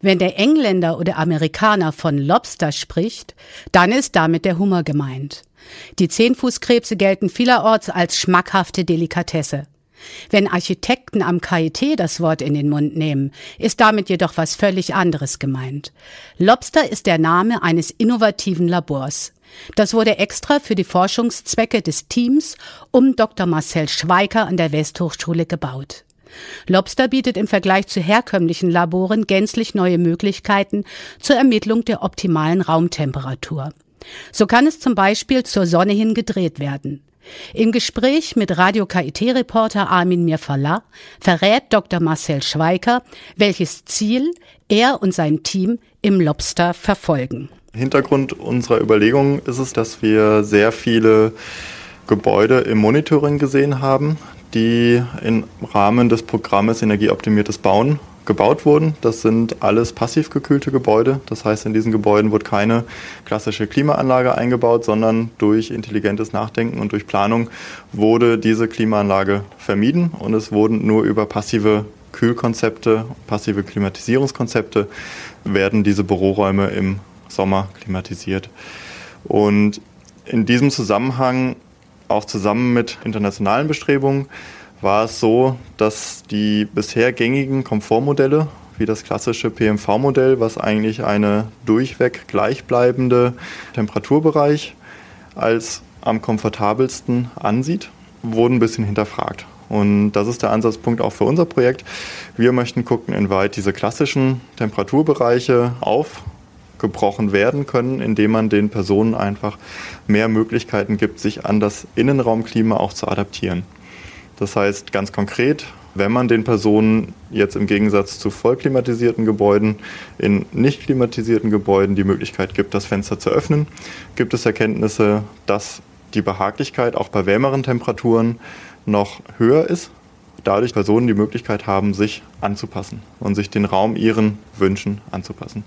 Wenn der Engländer oder Amerikaner von Lobster spricht, dann ist damit der Hummer gemeint. Die Zehnfußkrebse gelten vielerorts als schmackhafte Delikatesse. Wenn Architekten am KIT das Wort in den Mund nehmen, ist damit jedoch was völlig anderes gemeint. Lobster ist der Name eines innovativen Labors. Das wurde extra für die Forschungszwecke des Teams um Dr. Marcel Schweiker an der Westhochschule gebaut. Lobster bietet im Vergleich zu herkömmlichen Laboren gänzlich neue Möglichkeiten zur Ermittlung der optimalen Raumtemperatur. So kann es zum Beispiel zur Sonne hin gedreht werden. Im Gespräch mit Radio KIT-Reporter Armin Mirfallah verrät Dr. Marcel Schweiker, welches Ziel er und sein Team im Lobster verfolgen. Hintergrund unserer Überlegungen ist es, dass wir sehr viele Gebäude im Monitoring gesehen haben, die im Rahmen des Programmes Energieoptimiertes Bauen gebaut wurden. Das sind alles passiv gekühlte Gebäude. Das heißt, in diesen Gebäuden wird keine klassische Klimaanlage eingebaut, sondern durch intelligentes Nachdenken und durch Planung wurde diese Klimaanlage vermieden und es wurden nur über passive Kühlkonzepte, passive Klimatisierungskonzepte werden diese Büroräume im Sommer klimatisiert. Und in diesem Zusammenhang, auch zusammen mit internationalen Bestrebungen, war es so, dass die bisher gängigen Komfortmodelle, wie das klassische PMV-Modell, was eigentlich eine durchweg gleichbleibende Temperaturbereich als am komfortabelsten ansieht, wurden ein bisschen hinterfragt. Und das ist der Ansatzpunkt auch für unser Projekt. Wir möchten gucken, inwieweit diese klassischen Temperaturbereiche aufgebrochen werden können, indem man den Personen einfach mehr Möglichkeiten gibt, sich an das Innenraumklima auch zu adaptieren. Das heißt ganz konkret, wenn man den Personen jetzt im Gegensatz zu vollklimatisierten Gebäuden in nicht klimatisierten Gebäuden die Möglichkeit gibt, das Fenster zu öffnen, gibt es Erkenntnisse, dass die Behaglichkeit auch bei wärmeren Temperaturen noch höher ist dadurch Personen die Möglichkeit haben, sich anzupassen und sich den Raum ihren Wünschen anzupassen.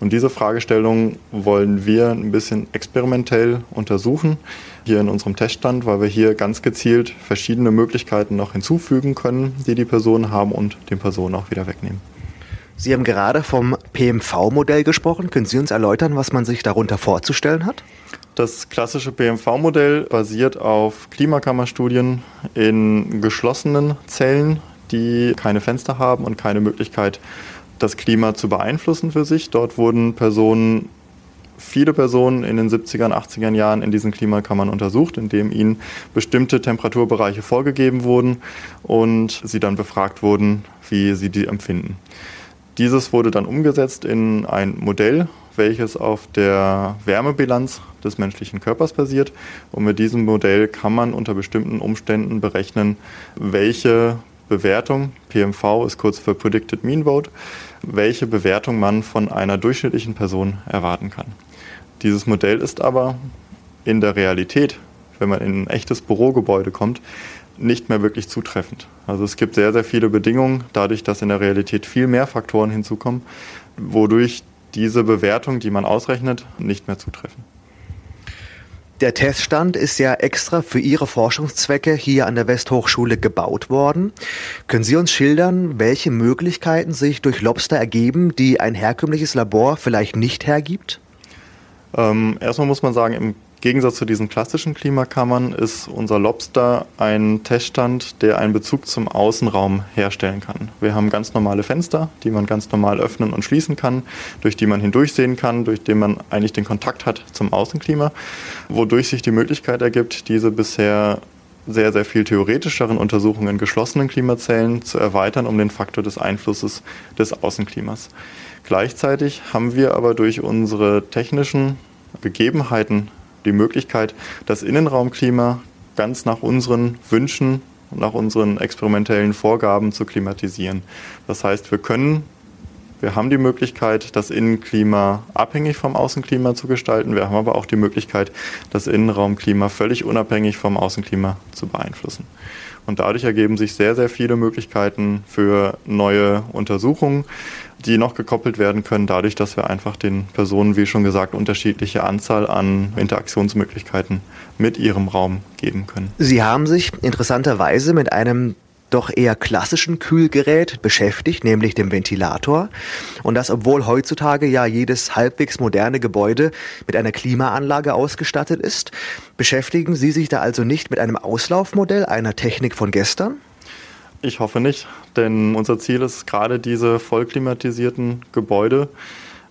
Und diese Fragestellung wollen wir ein bisschen experimentell untersuchen, hier in unserem Teststand, weil wir hier ganz gezielt verschiedene Möglichkeiten noch hinzufügen können, die die Personen haben und den Personen auch wieder wegnehmen. Sie haben gerade vom PMV-Modell gesprochen. Können Sie uns erläutern, was man sich darunter vorzustellen hat? Das klassische PMV-Modell basiert auf Klimakammerstudien in geschlossenen Zellen, die keine Fenster haben und keine Möglichkeit, das Klima zu beeinflussen für sich. Dort wurden Personen, viele Personen in den 70er und 80er Jahren in diesen Klimakammern untersucht, indem ihnen bestimmte Temperaturbereiche vorgegeben wurden und sie dann befragt wurden, wie sie die empfinden. Dieses wurde dann umgesetzt in ein Modell, welches auf der Wärmebilanz des menschlichen Körpers basiert. Und mit diesem Modell kann man unter bestimmten Umständen berechnen, welche Bewertung, PMV ist kurz für Predicted Mean Vote, welche Bewertung man von einer durchschnittlichen Person erwarten kann. Dieses Modell ist aber in der Realität, wenn man in ein echtes Bürogebäude kommt, nicht mehr wirklich zutreffend. Also es gibt sehr, sehr viele Bedingungen, dadurch, dass in der Realität viel mehr Faktoren hinzukommen, wodurch diese Bewertung, die man ausrechnet, nicht mehr zutreffen. Der Teststand ist ja extra für Ihre Forschungszwecke hier an der Westhochschule gebaut worden. Können Sie uns schildern, welche Möglichkeiten sich durch Lobster ergeben, die ein herkömmliches Labor vielleicht nicht hergibt? Ähm, erstmal muss man sagen, im Gegensatz zu diesen klassischen Klimakammern ist unser Lobster ein Teststand, der einen Bezug zum Außenraum herstellen kann. Wir haben ganz normale Fenster, die man ganz normal öffnen und schließen kann, durch die man hindurchsehen kann, durch die man eigentlich den Kontakt hat zum Außenklima, wodurch sich die Möglichkeit ergibt, diese bisher sehr, sehr viel theoretischeren Untersuchungen in geschlossenen Klimazellen zu erweitern um den Faktor des Einflusses des Außenklimas. Gleichzeitig haben wir aber durch unsere technischen Gegebenheiten die Möglichkeit, das Innenraumklima ganz nach unseren Wünschen und nach unseren experimentellen Vorgaben zu klimatisieren. Das heißt, wir können, wir haben die Möglichkeit, das Innenklima abhängig vom Außenklima zu gestalten. Wir haben aber auch die Möglichkeit, das Innenraumklima völlig unabhängig vom Außenklima zu beeinflussen. Und dadurch ergeben sich sehr, sehr viele Möglichkeiten für neue Untersuchungen die noch gekoppelt werden können, dadurch, dass wir einfach den Personen, wie schon gesagt, unterschiedliche Anzahl an Interaktionsmöglichkeiten mit ihrem Raum geben können. Sie haben sich interessanterweise mit einem doch eher klassischen Kühlgerät beschäftigt, nämlich dem Ventilator. Und das, obwohl heutzutage ja jedes halbwegs moderne Gebäude mit einer Klimaanlage ausgestattet ist. Beschäftigen Sie sich da also nicht mit einem Auslaufmodell einer Technik von gestern? Ich hoffe nicht, denn unser Ziel ist gerade diese vollklimatisierten Gebäude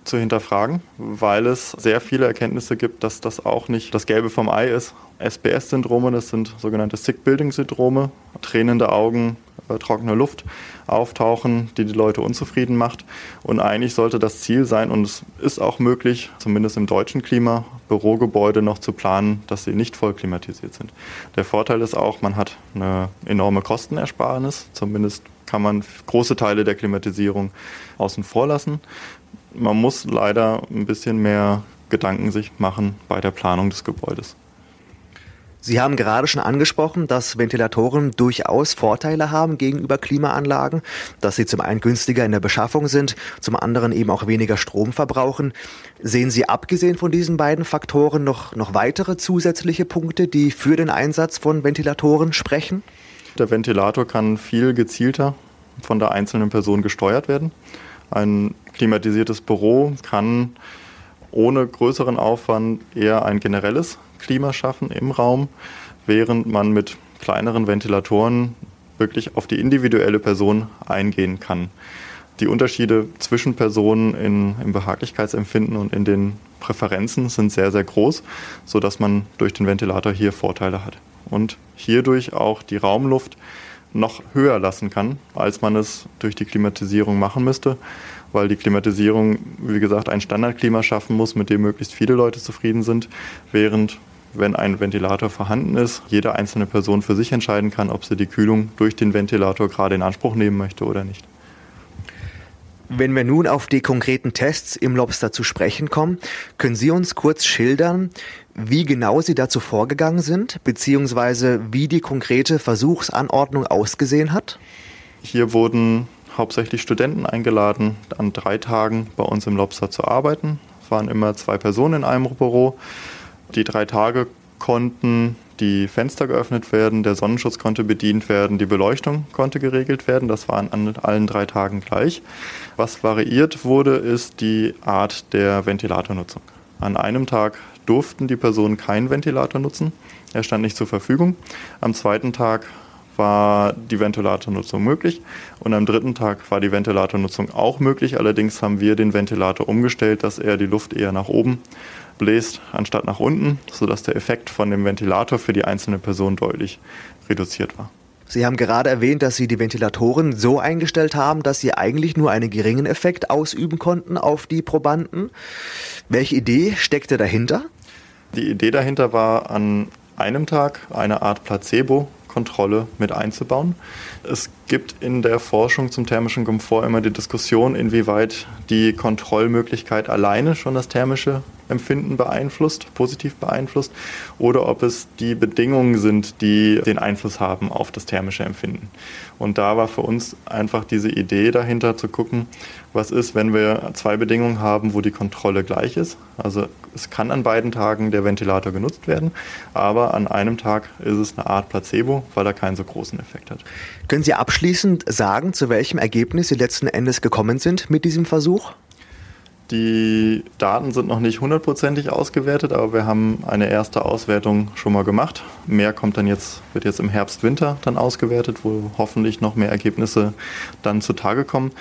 zu hinterfragen, weil es sehr viele Erkenntnisse gibt, dass das auch nicht das Gelbe vom Ei ist. SBS-Syndrome, das sind sogenannte Sick-Building-Syndrome, tränende Augen, äh, trockene Luft auftauchen, die die Leute unzufrieden macht. Und eigentlich sollte das Ziel sein, und es ist auch möglich, zumindest im deutschen Klima, Bürogebäude noch zu planen, dass sie nicht voll klimatisiert sind. Der Vorteil ist auch, man hat eine enorme Kostenersparnis, zumindest kann man große Teile der Klimatisierung außen vor lassen man muss leider ein bisschen mehr Gedanken sich machen bei der Planung des Gebäudes. Sie haben gerade schon angesprochen, dass Ventilatoren durchaus Vorteile haben gegenüber Klimaanlagen, dass sie zum einen günstiger in der Beschaffung sind, zum anderen eben auch weniger Strom verbrauchen. Sehen Sie abgesehen von diesen beiden Faktoren noch, noch weitere zusätzliche Punkte, die für den Einsatz von Ventilatoren sprechen? Der Ventilator kann viel gezielter von der einzelnen Person gesteuert werden. Ein klimatisiertes Büro kann ohne größeren Aufwand eher ein generelles Klima schaffen im Raum, während man mit kleineren Ventilatoren wirklich auf die individuelle Person eingehen kann. Die Unterschiede zwischen Personen in, im Behaglichkeitsempfinden und in den Präferenzen sind sehr, sehr groß, sodass man durch den Ventilator hier Vorteile hat. Und hierdurch auch die Raumluft noch höher lassen kann, als man es durch die Klimatisierung machen müsste, weil die Klimatisierung, wie gesagt, ein Standardklima schaffen muss, mit dem möglichst viele Leute zufrieden sind, während wenn ein Ventilator vorhanden ist, jede einzelne Person für sich entscheiden kann, ob sie die Kühlung durch den Ventilator gerade in Anspruch nehmen möchte oder nicht. Wenn wir nun auf die konkreten Tests im Lobster zu sprechen kommen, können Sie uns kurz schildern, wie genau Sie dazu vorgegangen sind, beziehungsweise wie die konkrete Versuchsanordnung ausgesehen hat? Hier wurden hauptsächlich Studenten eingeladen, an drei Tagen bei uns im Lobster zu arbeiten. Es waren immer zwei Personen in einem Büro. Die drei Tage konnten die Fenster geöffnet werden, der Sonnenschutz konnte bedient werden, die Beleuchtung konnte geregelt werden. Das war an allen drei Tagen gleich. Was variiert wurde, ist die Art der Ventilatornutzung. An einem Tag durften die Personen keinen Ventilator nutzen. Er stand nicht zur Verfügung. Am zweiten Tag war die Ventilatornutzung möglich und am dritten Tag war die Ventilatornutzung auch möglich. Allerdings haben wir den Ventilator umgestellt, dass er die Luft eher nach oben bläst anstatt nach unten, sodass der Effekt von dem Ventilator für die einzelne Person deutlich reduziert war. Sie haben gerade erwähnt, dass Sie die Ventilatoren so eingestellt haben, dass sie eigentlich nur einen geringen Effekt ausüben konnten auf die Probanden. Welche Idee steckte dahinter? Die Idee dahinter war, an einem Tag eine Art Placebo Kontrolle mit einzubauen. Es gibt in der Forschung zum thermischen Komfort immer die Diskussion, inwieweit die Kontrollmöglichkeit alleine schon das thermische Empfinden beeinflusst, positiv beeinflusst, oder ob es die Bedingungen sind, die den Einfluss haben auf das thermische Empfinden. Und da war für uns einfach diese Idee dahinter zu gucken, was ist, wenn wir zwei Bedingungen haben, wo die Kontrolle gleich ist. Also es kann an beiden Tagen der Ventilator genutzt werden, aber an einem Tag ist es eine Art Placebo, weil er keinen so großen Effekt hat. Können Sie abschließend sagen, zu welchem Ergebnis Sie letzten Endes gekommen sind mit diesem Versuch? Die Daten sind noch nicht hundertprozentig ausgewertet, aber wir haben eine erste Auswertung schon mal gemacht. Mehr kommt dann jetzt, wird jetzt im Herbst, Winter dann ausgewertet, wo hoffentlich noch mehr Ergebnisse dann zutage kommen.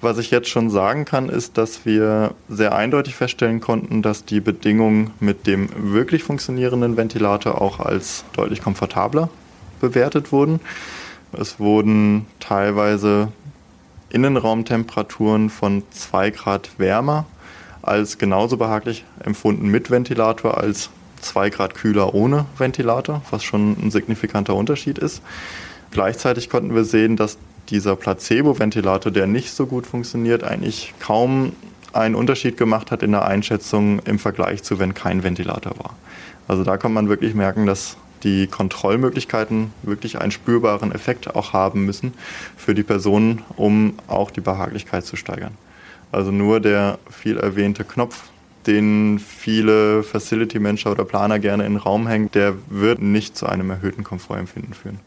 Was ich jetzt schon sagen kann, ist, dass wir sehr eindeutig feststellen konnten, dass die Bedingungen mit dem wirklich funktionierenden Ventilator auch als deutlich komfortabler bewertet wurden. Es wurden teilweise Innenraumtemperaturen von 2 Grad wärmer als genauso behaglich empfunden mit Ventilator als 2 Grad kühler ohne Ventilator, was schon ein signifikanter Unterschied ist. Gleichzeitig konnten wir sehen, dass dieser Placebo-Ventilator, der nicht so gut funktioniert, eigentlich kaum einen Unterschied gemacht hat in der Einschätzung im Vergleich zu, wenn kein Ventilator war. Also da kann man wirklich merken, dass die Kontrollmöglichkeiten wirklich einen spürbaren Effekt auch haben müssen für die Personen, um auch die Behaglichkeit zu steigern. Also nur der viel erwähnte Knopf, den viele Facility-Manager oder Planer gerne in den Raum hängen, der wird nicht zu einem erhöhten Komfortempfinden führen.